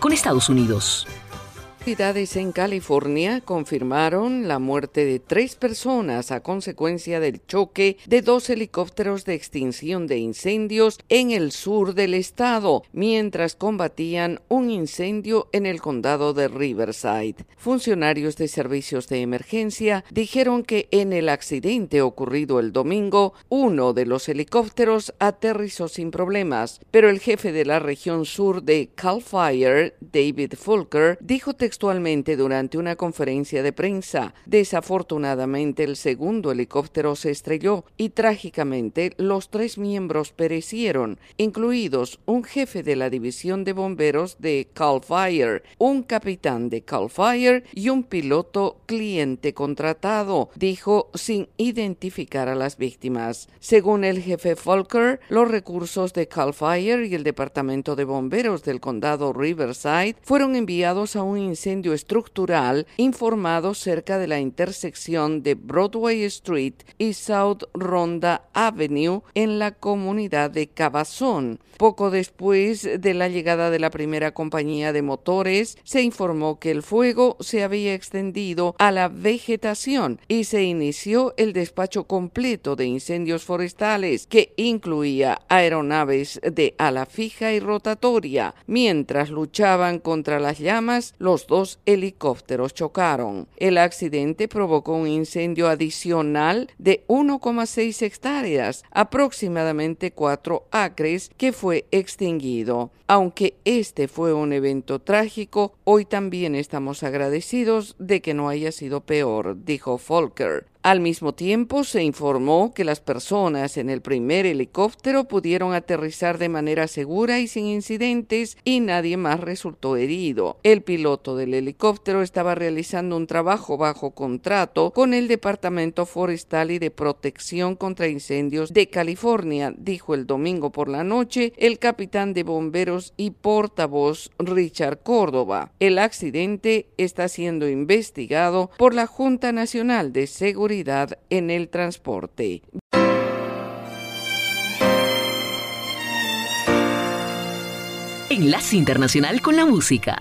Con Estados Unidos. Autoridades en California confirmaron la muerte de tres personas a consecuencia del choque de dos helicópteros de extinción de incendios en el sur del estado, mientras combatían un incendio en el condado de Riverside. Funcionarios de servicios de emergencia dijeron que en el accidente ocurrido el domingo, uno de los helicópteros aterrizó sin problemas, pero el jefe de la región sur de Cal Fire, David Fulker, dijo textualmente durante una conferencia de prensa. Desafortunadamente, el segundo helicóptero se estrelló y trágicamente los tres miembros perecieron, incluidos un jefe de la división de bomberos de Cal Fire, un capitán de Cal Fire y un piloto cliente contratado, dijo sin identificar a las víctimas. Según el jefe Volker, los recursos de Cal Fire y el departamento de bomberos del condado Riverside fueron enviados a un incendio estructural informado cerca de la intersección de Broadway Street y South Ronda Avenue en la comunidad de Cabazón. Poco después de la llegada de la primera compañía de motores, se informó que el fuego se había extendido a la vegetación y se inició el despacho completo de incendios forestales, que incluía aeronaves de ala fija y rotatoria. Mientras luchaban contra las llamas, los dos helicópteros chocaron. El accidente provocó un incendio adicional de 1,6 hectáreas, aproximadamente 4 acres, que fue extinguido. Aunque este fue un evento trágico, hoy también estamos agradecidos de que no haya sido peor, dijo Volker. Al mismo tiempo, se informó que las personas en el primer helicóptero pudieron aterrizar de manera segura y sin incidentes y nadie más resultó herido. El piloto del helicóptero estaba realizando un trabajo bajo contrato con el Departamento Forestal y de Protección contra Incendios de California, dijo el domingo por la noche el capitán de bomberos y portavoz Richard Córdoba. El accidente está siendo investigado por la Junta Nacional de Seguridad en el transporte. Enlace Internacional con la Música.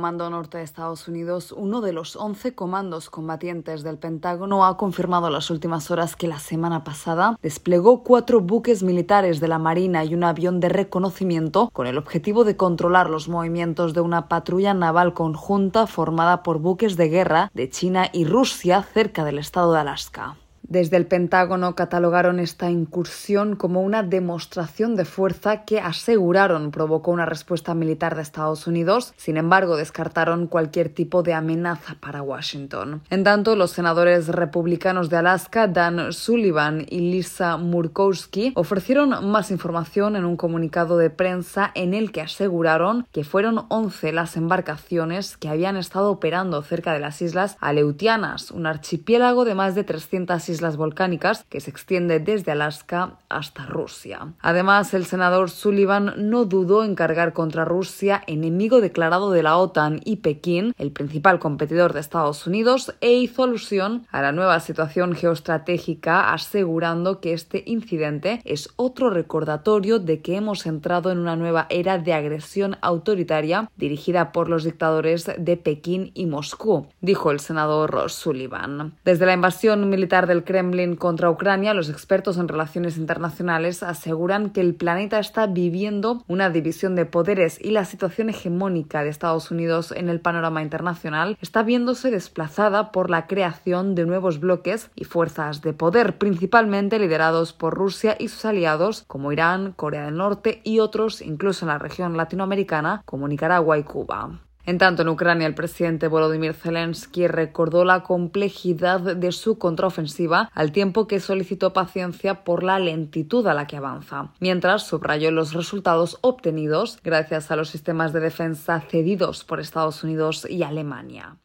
Comando Norte de Estados Unidos, uno de los 11 comandos combatientes del Pentágono, ha confirmado en las últimas horas que la semana pasada desplegó cuatro buques militares de la Marina y un avión de reconocimiento con el objetivo de controlar los movimientos de una patrulla naval conjunta formada por buques de guerra de China y Rusia cerca del estado de Alaska. Desde el Pentágono catalogaron esta incursión como una demostración de fuerza que aseguraron provocó una respuesta militar de Estados Unidos. Sin embargo, descartaron cualquier tipo de amenaza para Washington. En tanto, los senadores republicanos de Alaska, Dan Sullivan y Lisa Murkowski, ofrecieron más información en un comunicado de prensa en el que aseguraron que fueron 11 las embarcaciones que habían estado operando cerca de las islas Aleutianas, un archipiélago de más de 300 islas islas volcánicas que se extiende desde Alaska hasta Rusia. Además, el senador Sullivan no dudó en cargar contra Rusia, enemigo declarado de la OTAN y Pekín, el principal competidor de Estados Unidos, e hizo alusión a la nueva situación geoestratégica, asegurando que este incidente es otro recordatorio de que hemos entrado en una nueva era de agresión autoritaria dirigida por los dictadores de Pekín y Moscú, dijo el senador Sullivan. Desde la invasión militar del Kremlin contra Ucrania, los expertos en relaciones internacionales aseguran que el planeta está viviendo una división de poderes y la situación hegemónica de Estados Unidos en el panorama internacional está viéndose desplazada por la creación de nuevos bloques y fuerzas de poder, principalmente liderados por Rusia y sus aliados como Irán, Corea del Norte y otros, incluso en la región latinoamericana como Nicaragua y Cuba. En tanto, en Ucrania, el presidente Volodymyr Zelensky recordó la complejidad de su contraofensiva al tiempo que solicitó paciencia por la lentitud a la que avanza, mientras subrayó los resultados obtenidos gracias a los sistemas de defensa cedidos por Estados Unidos y Alemania.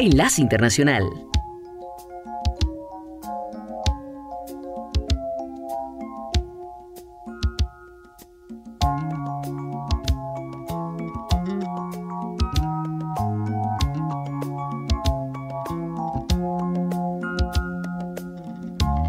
Enlace Internacional.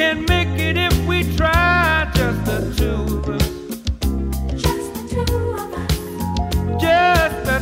Can make it if we try. Just the two of us. Just the two of us. Just the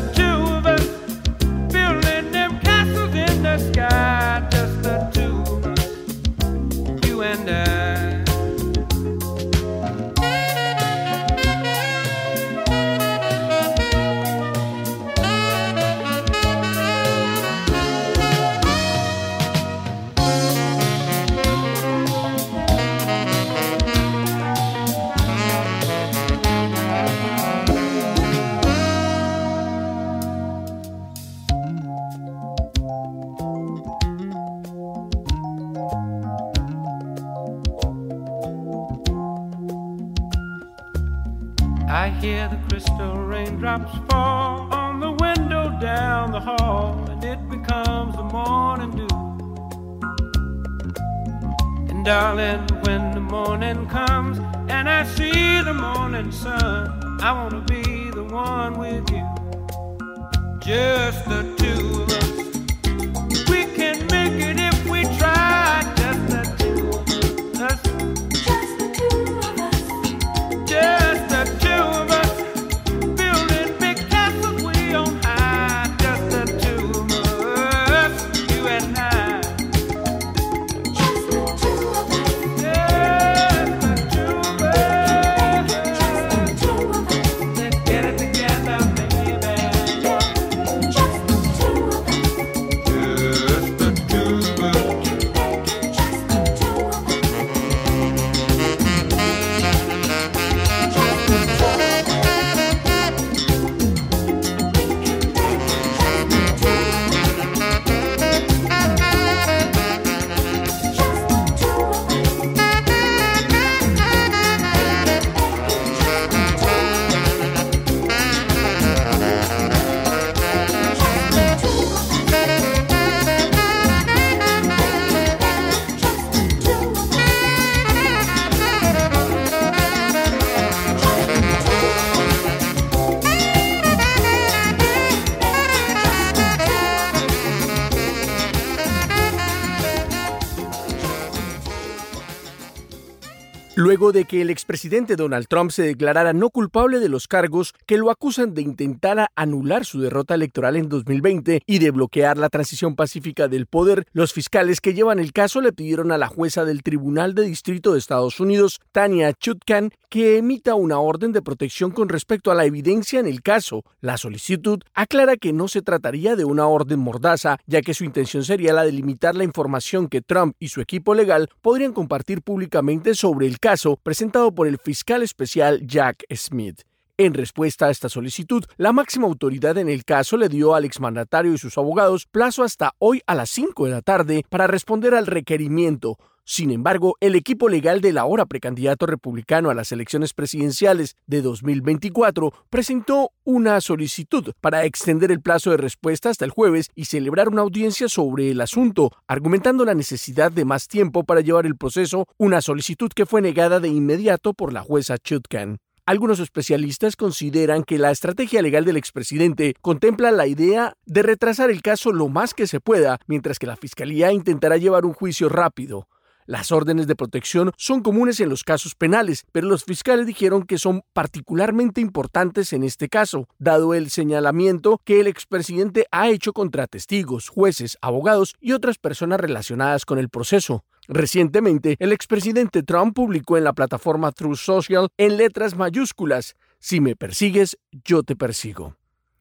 luego de que el expresidente Donald Trump se declarara no culpable de los cargos que lo acusan de intentar anular su derrota electoral en 2020 y de bloquear la transición pacífica del poder, los fiscales que llevan el caso le pidieron a la jueza del Tribunal de Distrito de Estados Unidos, Tania Chutkan, que emita una orden de protección con respecto a la evidencia en el caso. La solicitud aclara que no se trataría de una orden mordaza, ya que su intención sería la de limitar la información que Trump y su equipo legal podrían compartir públicamente sobre el caso presentado por el fiscal especial Jack Smith. En respuesta a esta solicitud, la máxima autoridad en el caso le dio al exmandatario y sus abogados plazo hasta hoy a las 5 de la tarde para responder al requerimiento. Sin embargo, el equipo legal del ahora precandidato republicano a las elecciones presidenciales de 2024 presentó una solicitud para extender el plazo de respuesta hasta el jueves y celebrar una audiencia sobre el asunto, argumentando la necesidad de más tiempo para llevar el proceso, una solicitud que fue negada de inmediato por la jueza Chutkan. Algunos especialistas consideran que la estrategia legal del expresidente contempla la idea de retrasar el caso lo más que se pueda, mientras que la Fiscalía intentará llevar un juicio rápido. Las órdenes de protección son comunes en los casos penales, pero los fiscales dijeron que son particularmente importantes en este caso, dado el señalamiento que el expresidente ha hecho contra testigos, jueces, abogados y otras personas relacionadas con el proceso. Recientemente, el expresidente Trump publicó en la plataforma Truth Social en letras mayúsculas, Si me persigues, yo te persigo.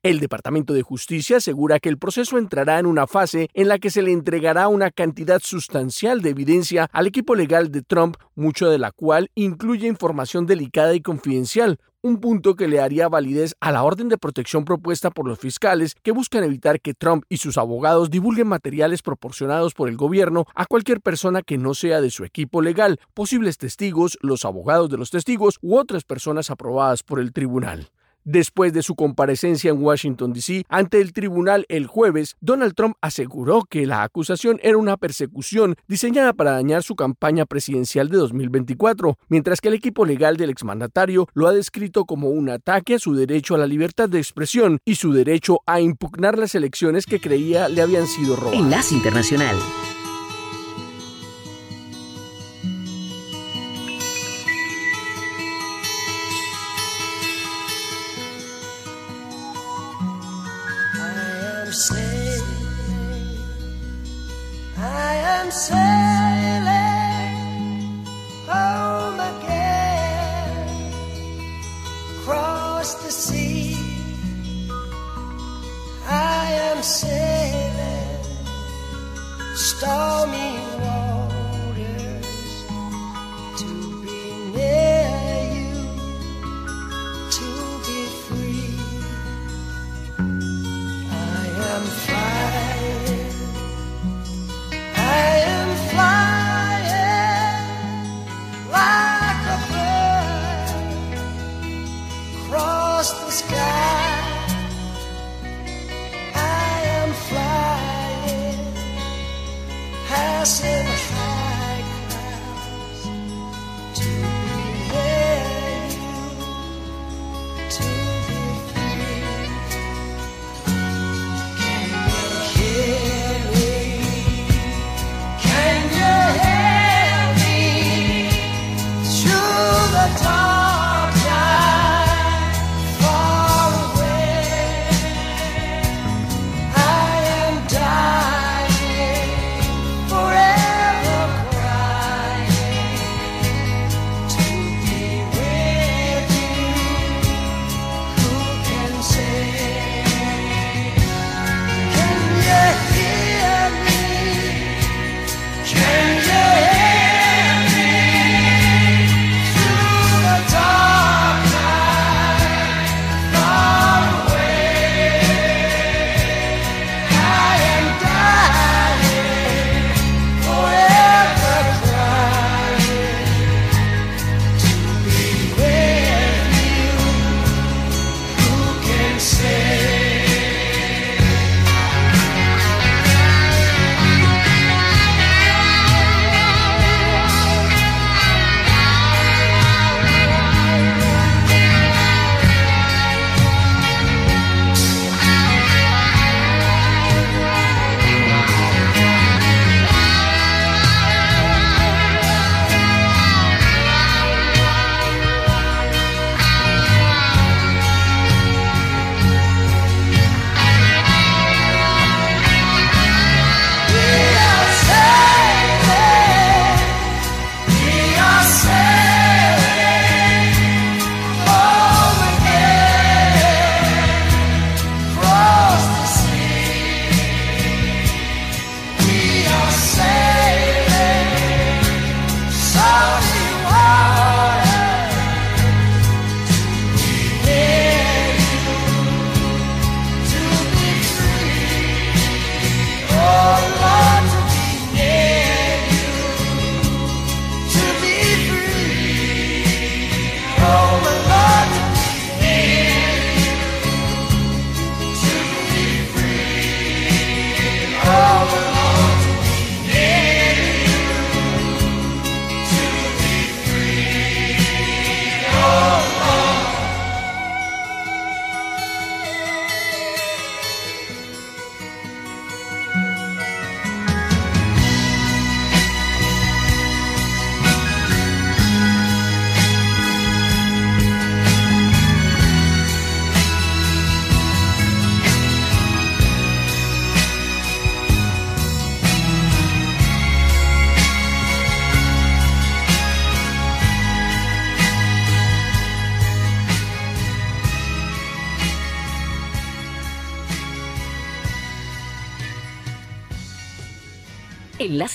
El Departamento de Justicia asegura que el proceso entrará en una fase en la que se le entregará una cantidad sustancial de evidencia al equipo legal de Trump, mucho de la cual incluye información delicada y confidencial, un punto que le haría validez a la orden de protección propuesta por los fiscales que buscan evitar que Trump y sus abogados divulguen materiales proporcionados por el gobierno a cualquier persona que no sea de su equipo legal, posibles testigos, los abogados de los testigos u otras personas aprobadas por el tribunal. Después de su comparecencia en Washington, D.C., ante el tribunal el jueves, Donald Trump aseguró que la acusación era una persecución diseñada para dañar su campaña presidencial de 2024, mientras que el equipo legal del exmandatario lo ha descrito como un ataque a su derecho a la libertad de expresión y su derecho a impugnar las elecciones que creía le habían sido robadas. Enlace Internacional. Am I am sailing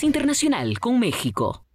Internacional con México.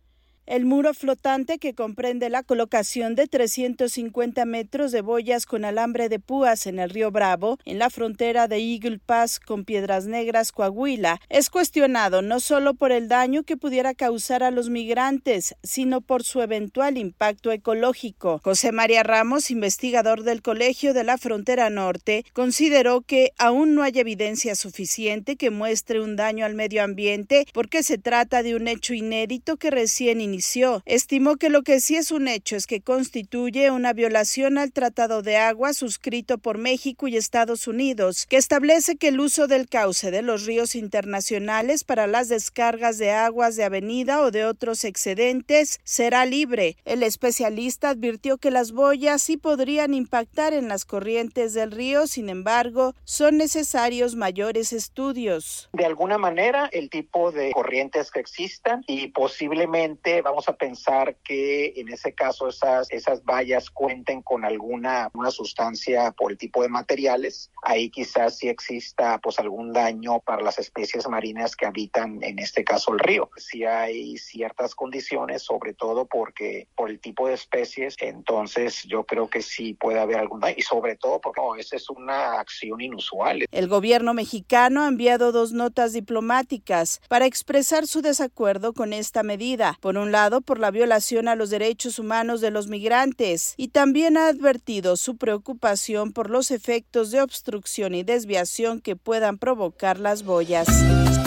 El muro flotante que comprende la colocación de 350 metros de boyas con alambre de púas en el río Bravo, en la frontera de Eagle Pass con Piedras Negras, Coahuila, es cuestionado no solo por el daño que pudiera causar a los migrantes, sino por su eventual impacto ecológico. José María Ramos, investigador del Colegio de la Frontera Norte, consideró que aún no hay evidencia suficiente que muestre un daño al medio ambiente porque se trata de un hecho inédito que recién inició estimó que lo que sí es un hecho es que constituye una violación al Tratado de Agua suscrito por México y Estados Unidos, que establece que el uso del cauce de los ríos internacionales para las descargas de aguas de avenida o de otros excedentes será libre. El especialista advirtió que las boyas sí podrían impactar en las corrientes del río, sin embargo, son necesarios mayores estudios. De alguna manera, el tipo de corrientes que existan y posiblemente vamos a pensar que en ese caso esas, esas vallas cuenten con alguna una sustancia por el tipo de materiales. Ahí quizás sí exista pues algún daño para las especies marinas que habitan en este caso el río. Sí hay ciertas condiciones, sobre todo porque por el tipo de especies, entonces yo creo que sí puede haber algún daño y sobre todo porque no, esa es una acción inusual. El gobierno mexicano ha enviado dos notas diplomáticas para expresar su desacuerdo con esta medida. Por un lado, por la violación a los derechos humanos de los migrantes y también ha advertido su preocupación por los efectos de obstrucción y desviación que puedan provocar las boyas.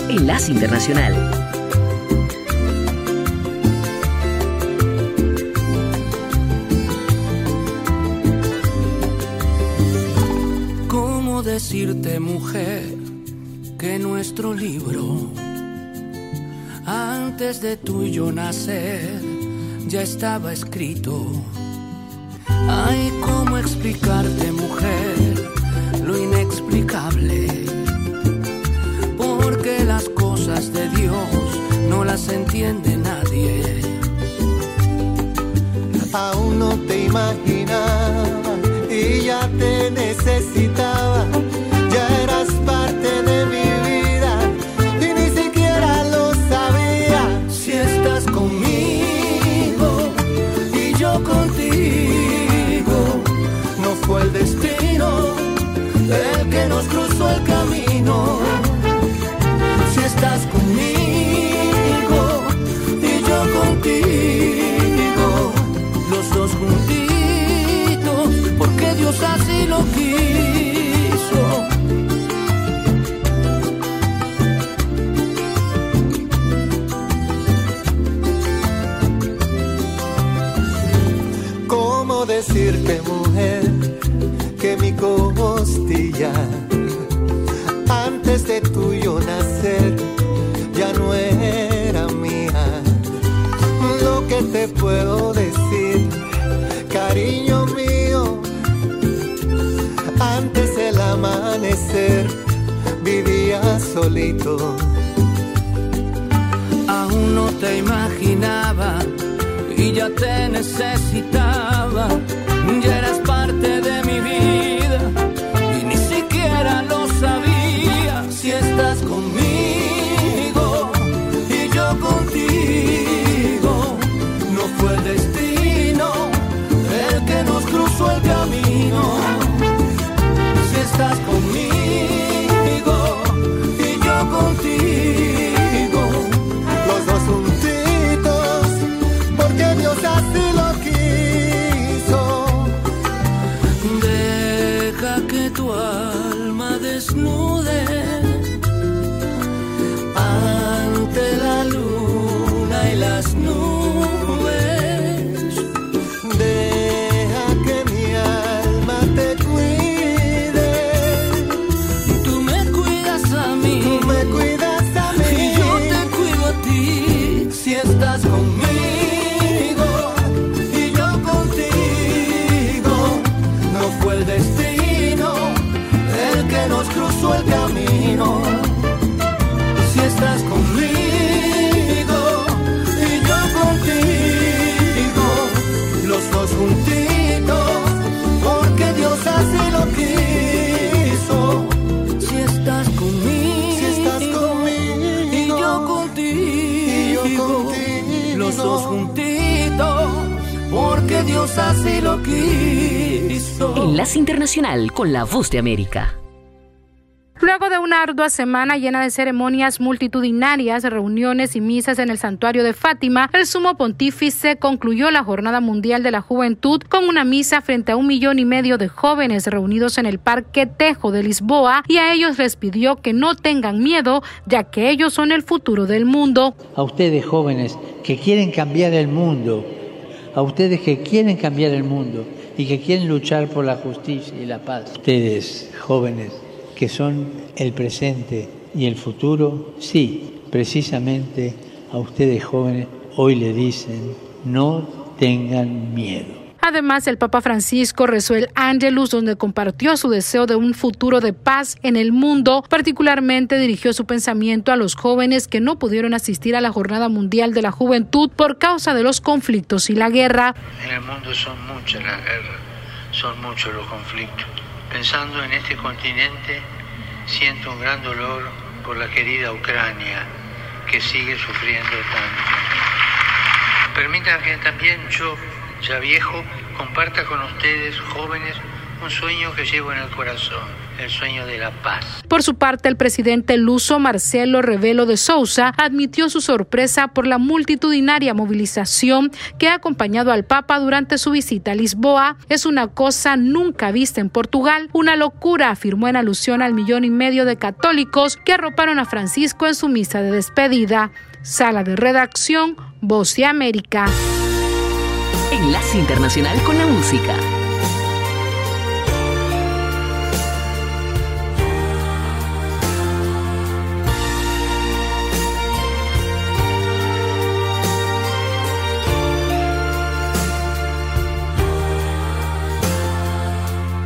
Enlace Internacional. ¿Cómo decirte, mujer, que nuestro libro antes de tú nacer ya estaba escrito. Ay, cómo explicarte, mujer, lo inexplicable. Porque las cosas de Dios no las entiende nadie. Aún no te imaginaba y ya te necesitaba. Decirte, mujer, que mi costilla, antes de tuyo nacer, ya no era mía? Lo que te puedo decir, cariño mío, antes del amanecer, vivía solito. Aún no te imaginaba y ya te necesitaba. Dios así lo quiso. Enlace Internacional con la Voz de América. Luego de una ardua semana llena de ceremonias multitudinarias, reuniones y misas en el santuario de Fátima, el sumo pontífice concluyó la Jornada Mundial de la Juventud con una misa frente a un millón y medio de jóvenes reunidos en el Parque Tejo de Lisboa y a ellos les pidió que no tengan miedo, ya que ellos son el futuro del mundo. A ustedes jóvenes que quieren cambiar el mundo, a ustedes que quieren cambiar el mundo y que quieren luchar por la justicia y la paz. Ustedes jóvenes que son el presente y el futuro, sí, precisamente a ustedes jóvenes hoy le dicen, no tengan miedo. Además, el Papa Francisco rezó el Angelus, donde compartió su deseo de un futuro de paz en el mundo. Particularmente dirigió su pensamiento a los jóvenes que no pudieron asistir a la Jornada Mundial de la Juventud por causa de los conflictos y la guerra. En el mundo son muchas las guerras, son muchos los conflictos. Pensando en este continente, siento un gran dolor por la querida Ucrania, que sigue sufriendo tanto. Permitan que también yo, ya viejo, comparta con ustedes, jóvenes, un sueño que llevo en el corazón, el sueño de la paz. Por su parte, el presidente luso Marcelo Rebelo de Sousa admitió su sorpresa por la multitudinaria movilización que ha acompañado al Papa durante su visita a Lisboa. Es una cosa nunca vista en Portugal, una locura, afirmó en alusión al millón y medio de católicos que arroparon a Francisco en su misa de despedida. Sala de redacción, Voz de América. Enlace Internacional con la Música.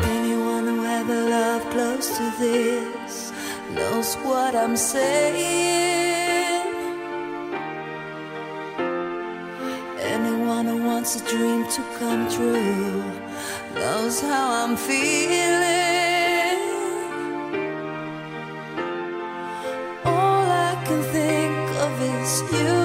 Anyone who ever loved close to this knows what I'm saying. Anyone who wants a dream to come true knows how I'm feeling. All I can think of is you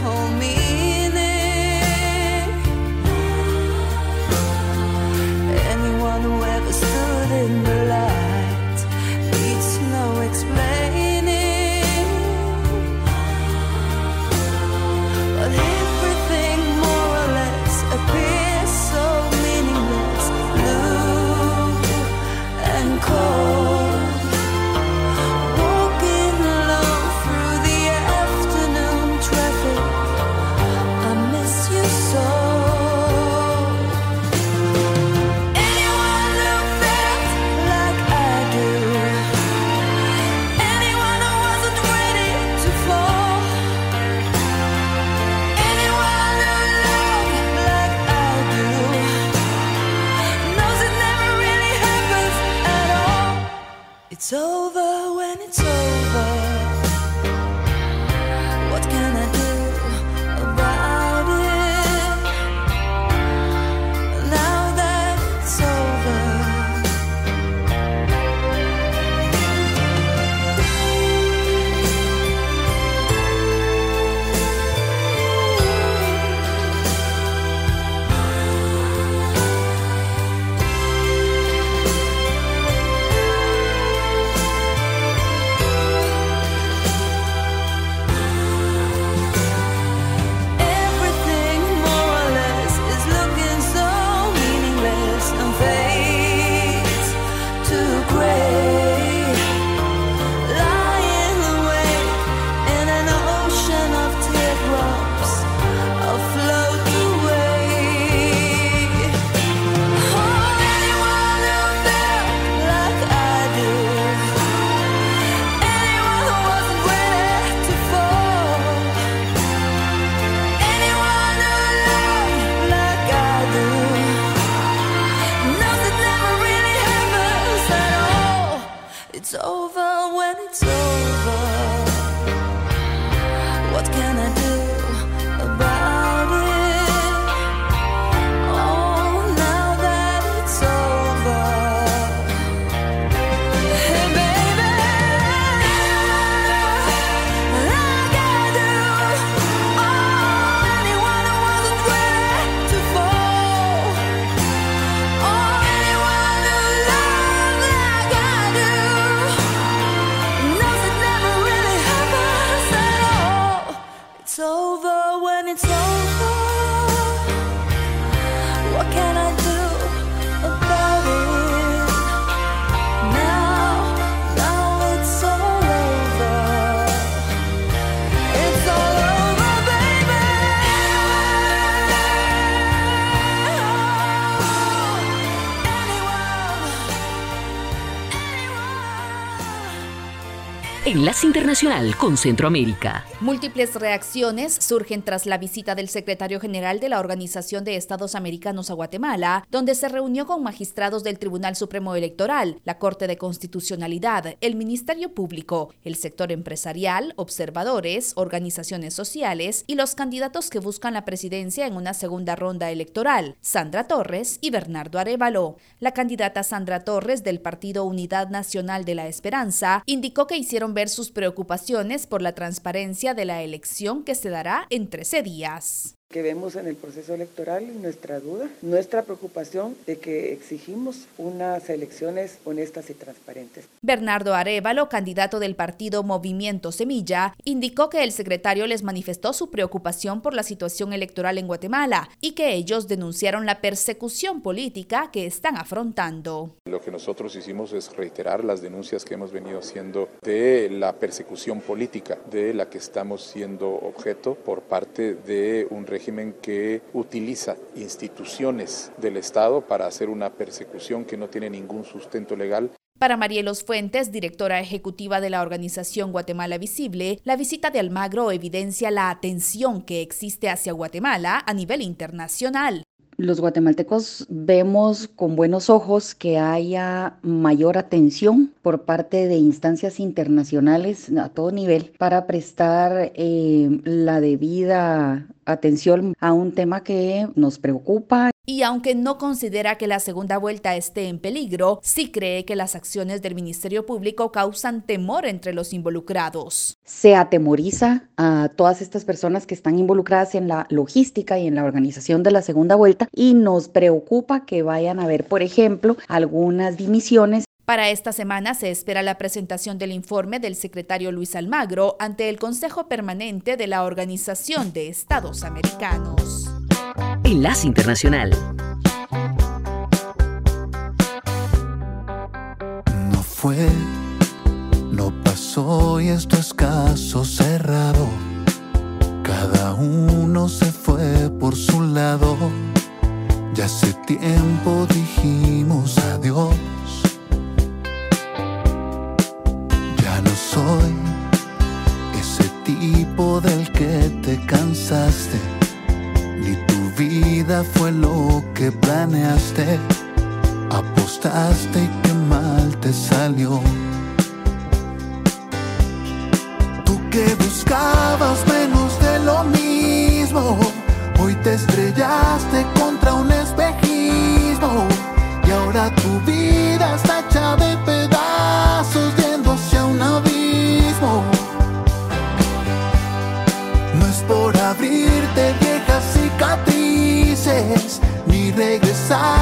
knows the Internacional con Centroamérica. Múltiples reacciones surgen tras la visita del secretario general de la Organización de Estados Americanos a Guatemala, donde se reunió con magistrados del Tribunal Supremo Electoral, la Corte de Constitucionalidad, el Ministerio Público, el sector empresarial, observadores, organizaciones sociales y los candidatos que buscan la presidencia en una segunda ronda electoral, Sandra Torres y Bernardo Arevalo. La candidata Sandra Torres del Partido Unidad Nacional de la Esperanza indicó que hicieron ver sus preocupaciones por la transparencia de la elección que se dará en 13 días que vemos en el proceso electoral y nuestra duda, nuestra preocupación de que exigimos unas elecciones honestas y transparentes. Bernardo Arevalo, candidato del partido Movimiento Semilla, indicó que el secretario les manifestó su preocupación por la situación electoral en Guatemala y que ellos denunciaron la persecución política que están afrontando. Lo que nosotros hicimos es reiterar las denuncias que hemos venido haciendo de la persecución política de la que estamos siendo objeto por parte de un régimen que utiliza instituciones del Estado para hacer una persecución que no tiene ningún sustento legal. Para Marielos Fuentes, directora ejecutiva de la organización Guatemala Visible, la visita de Almagro evidencia la atención que existe hacia Guatemala a nivel internacional. Los guatemaltecos vemos con buenos ojos que haya mayor atención por parte de instancias internacionales a todo nivel para prestar eh, la debida atención a un tema que nos preocupa. Y aunque no considera que la segunda vuelta esté en peligro, sí cree que las acciones del Ministerio Público causan temor entre los involucrados. Se atemoriza a todas estas personas que están involucradas en la logística y en la organización de la segunda vuelta y nos preocupa que vayan a haber, por ejemplo, algunas dimisiones para esta semana se espera la presentación del informe del secretario Luis Almagro ante el Consejo Permanente de la Organización de Estados Americanos. Enlace Internacional. No fue, no pasó y esto es caso cerrado. Cada uno se fue por su lado. Ya hace tiempo dijimos adiós. Ya no soy ese tipo del que te cansaste. Vida fue lo que planeaste. Apostaste y qué mal te salió. Tú que buscabas menos de lo mismo. Hoy te estrellaste contra un espejismo. Y ahora tu vida está hecha de pedazos yéndose a un abismo. No es por abrirte ni regresar a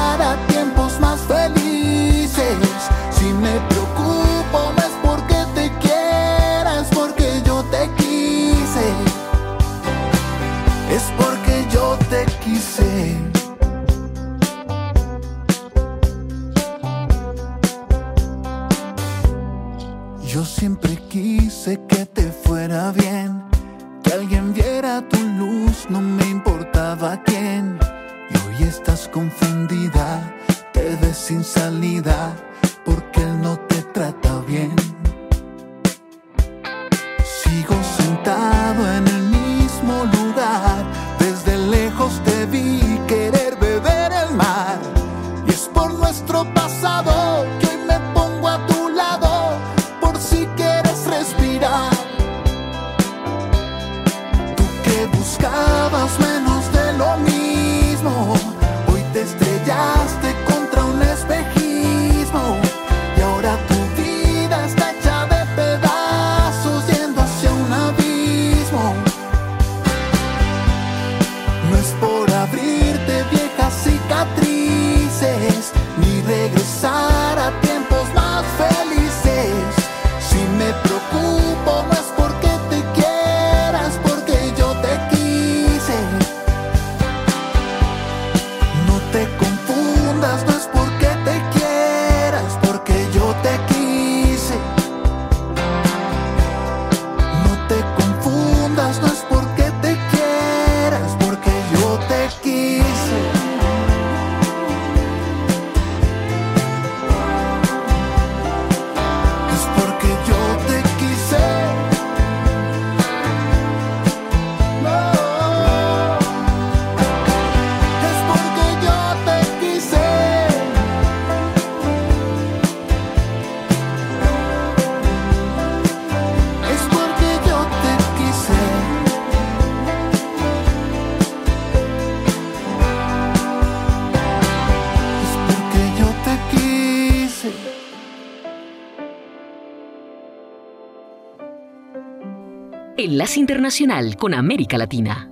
Internacional con América Latina.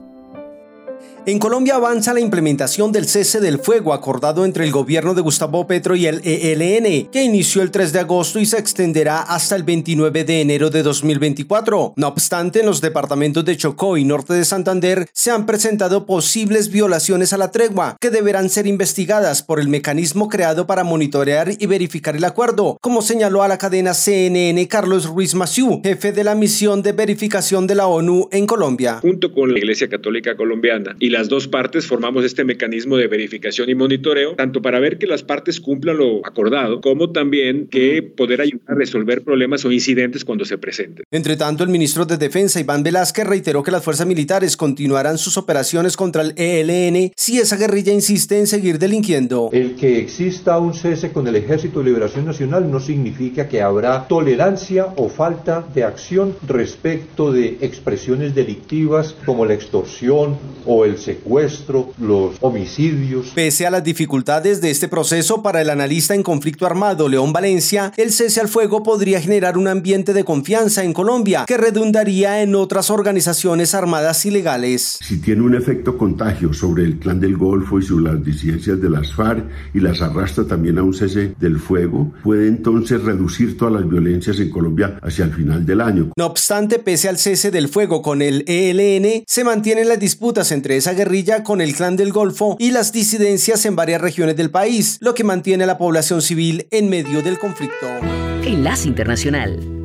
En Colombia avanza la implementación del cese del fuego acordado entre el gobierno de Gustavo Petro y el ELN, que inició el 3 de agosto y se extenderá hasta el 29 de enero de 2024. No obstante, en los departamentos de Chocó y Norte de Santander se han presentado posibles violaciones a la tregua, que deberán ser investigadas por el mecanismo creado para monitorear y verificar el acuerdo, como señaló a la cadena CNN Carlos Ruiz Massieu, jefe de la misión de verificación de la ONU en Colombia. Junto con la Iglesia Católica Colombiana y las dos partes formamos este mecanismo de verificación y monitoreo, tanto para ver que las partes cumplan lo acordado, como también que poder ayudar a resolver problemas o incidentes cuando se presenten. Entre tanto, el ministro de Defensa, Iván Velázquez, reiteró que las fuerzas militares continuarán sus operaciones contra el ELN si esa guerrilla insiste en seguir delinquiendo. El que exista un cese con el Ejército de Liberación Nacional no significa que habrá tolerancia o falta de acción respecto de expresiones delictivas como la extorsión o el secuestro, los homicidios. Pese a las dificultades de este proceso para el analista en conflicto armado León Valencia, el cese al fuego podría generar un ambiente de confianza en Colombia que redundaría en otras organizaciones armadas ilegales. Si tiene un efecto contagio sobre el clan del Golfo y sobre las disidencias de las FARC y las arrastra también a un cese del fuego, puede entonces reducir todas las violencias en Colombia hacia el final del año. No obstante, pese al cese del fuego con el ELN, se mantienen las disputas entre esa guerrilla con el clan del Golfo y las disidencias en varias regiones del país, lo que mantiene a la población civil en medio del conflicto. Enlace Internacional.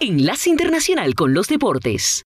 Enlace Internacional con los Deportes.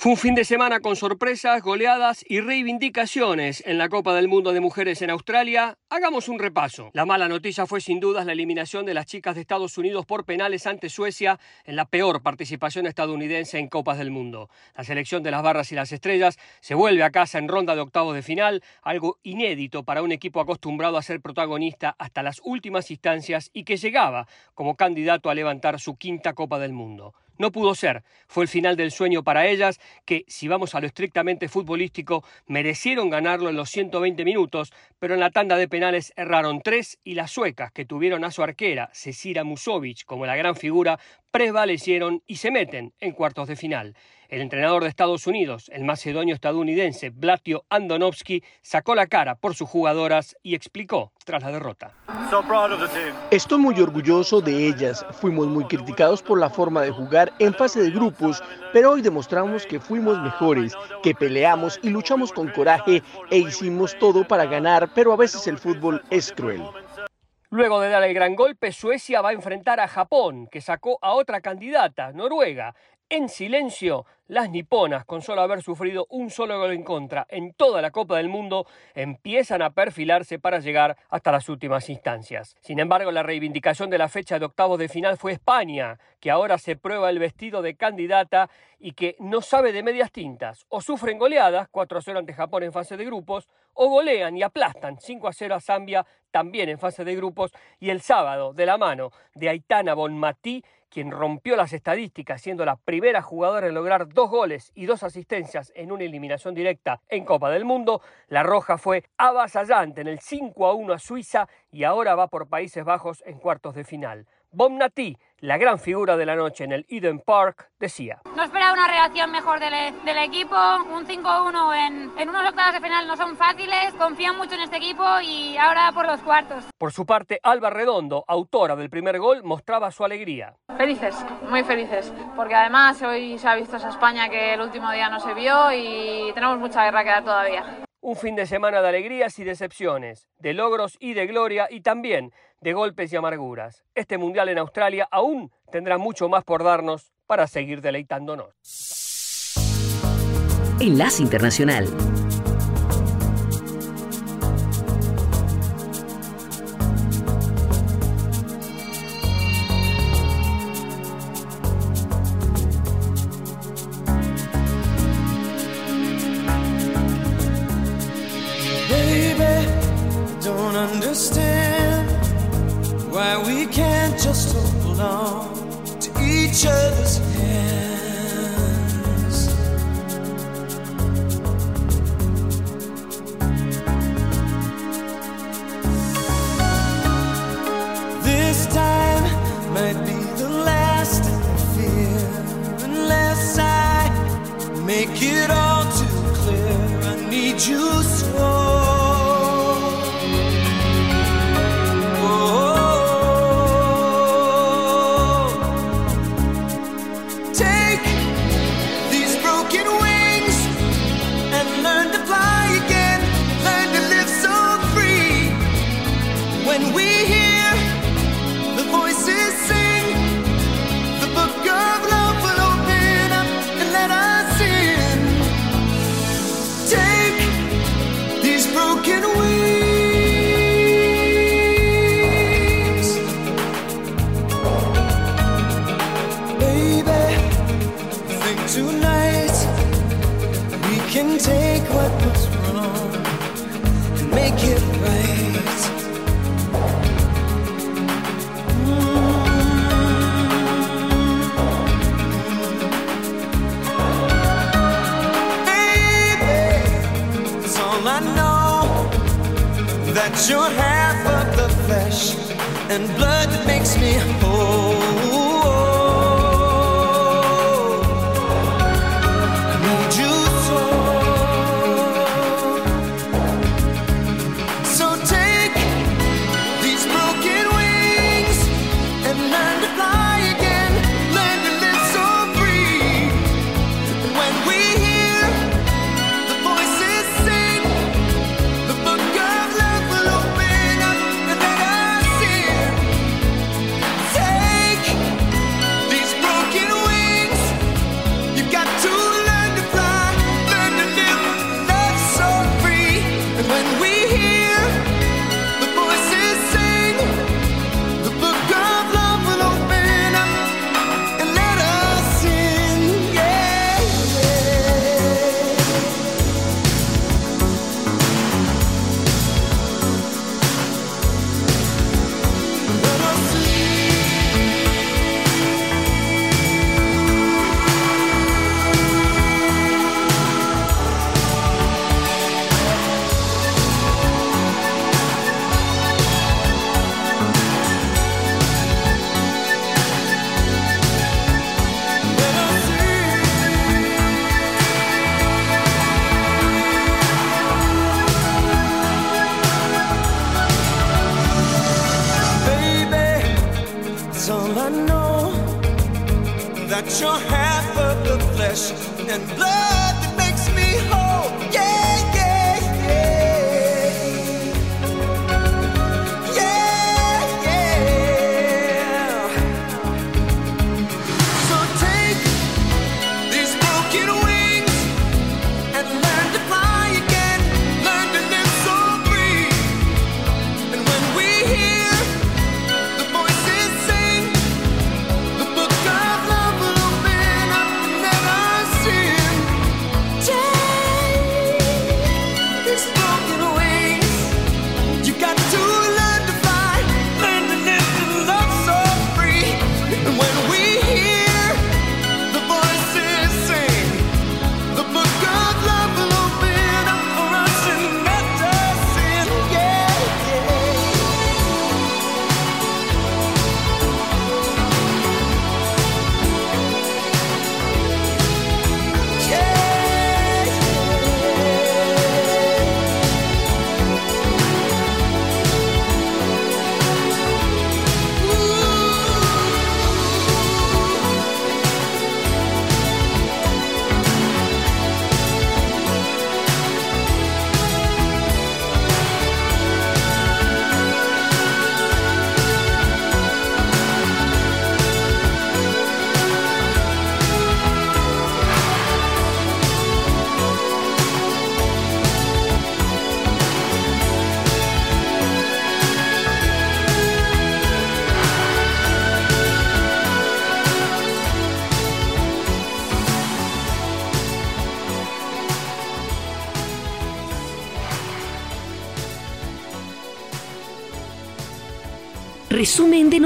Fue un fin de semana con sorpresas, goleadas y reivindicaciones en la Copa del Mundo de Mujeres en Australia. Hagamos un repaso. La mala noticia fue sin dudas la eliminación de las chicas de Estados Unidos por penales ante Suecia en la peor participación estadounidense en Copas del Mundo. La selección de las barras y las estrellas se vuelve a casa en ronda de octavos de final, algo inédito para un equipo acostumbrado a ser protagonista hasta las últimas instancias y que llegaba como candidato a levantar su quinta Copa del Mundo. No pudo ser. Fue el final del sueño para ellas, que, si vamos a lo estrictamente futbolístico, merecieron ganarlo en los 120 minutos, pero en la tanda de penales erraron tres y las suecas, que tuvieron a su arquera, Cecilia Musovic, como la gran figura, prevalecieron y se meten en cuartos de final. El entrenador de Estados Unidos, el macedonio estadounidense Blatio Andonovsky, sacó la cara por sus jugadoras y explicó tras la derrota. Estoy muy orgulloso de ellas. Fuimos muy criticados por la forma de jugar en fase de grupos, pero hoy demostramos que fuimos mejores, que peleamos y luchamos con coraje e hicimos todo para ganar, pero a veces el fútbol es cruel. Luego de dar el gran golpe, Suecia va a enfrentar a Japón, que sacó a otra candidata, Noruega. En silencio, las niponas, con solo haber sufrido un solo gol en contra en toda la Copa del Mundo, empiezan a perfilarse para llegar hasta las últimas instancias. Sin embargo, la reivindicación de la fecha de octavos de final fue España, que ahora se prueba el vestido de candidata y que no sabe de medias tintas. O sufren goleadas, 4-0 ante Japón en fase de grupos, o golean y aplastan 5-0 a Zambia también en fase de grupos, y el sábado, de la mano de Aitana Bonmatí, quien rompió las estadísticas siendo la primera jugadora en lograr dos goles y dos asistencias en una eliminación directa en Copa del Mundo, la Roja fue avasallante en el 5 a 1 a Suiza y ahora va por Países Bajos en cuartos de final. Bomnati, la gran figura de la noche en el Eden Park, decía. No esperaba una reacción mejor del, del equipo. Un 5-1 en, en unos octavos de final no son fáciles. Confían mucho en este equipo y ahora por los cuartos. Por su parte, Alba Redondo, autora del primer gol, mostraba su alegría. Felices, muy felices, porque además hoy se ha visto esa España que el último día no se vio y tenemos mucha guerra que dar todavía. Un fin de semana de alegrías y decepciones, de logros y de gloria y también de golpes y amarguras. Este Mundial en Australia aún tendrá mucho más por darnos para seguir deleitándonos. Enlace Internacional. Take what was wrong and make it right. Baby, it's all I know that you're half of the flesh and blood that makes me and blood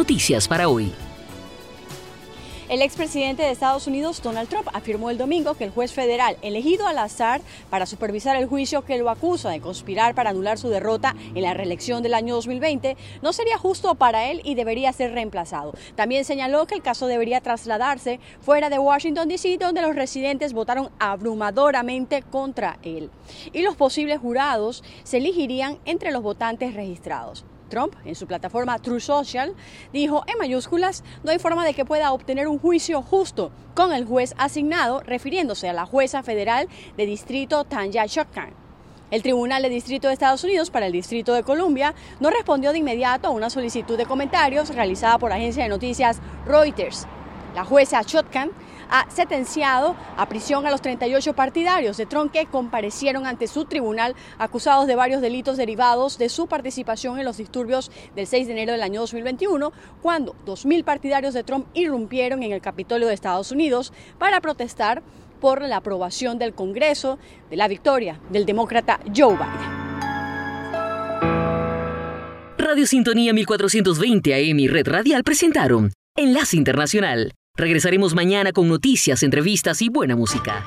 noticias para hoy. El expresidente de Estados Unidos, Donald Trump, afirmó el domingo que el juez federal elegido al azar para supervisar el juicio que lo acusa de conspirar para anular su derrota en la reelección del año 2020 no sería justo para él y debería ser reemplazado. También señaló que el caso debería trasladarse fuera de Washington, D.C., donde los residentes votaron abrumadoramente contra él. Y los posibles jurados se elegirían entre los votantes registrados. Trump, en su plataforma True Social, dijo en mayúsculas, no hay forma de que pueda obtener un juicio justo con el juez asignado, refiriéndose a la jueza federal de distrito Tanya Chutkan. El Tribunal de Distrito de Estados Unidos para el Distrito de Columbia no respondió de inmediato a una solicitud de comentarios realizada por la agencia de noticias Reuters. La jueza Chutkan ha sentenciado a prisión a los 38 partidarios de Trump que comparecieron ante su tribunal acusados de varios delitos derivados de su participación en los disturbios del 6 de enero del año 2021, cuando 2.000 partidarios de Trump irrumpieron en el Capitolio de Estados Unidos para protestar por la aprobación del Congreso de la victoria del demócrata Joe Biden. Radio Sintonía 1420 AM y Red Radial presentaron Enlace Internacional. Regresaremos mañana con noticias, entrevistas y buena música.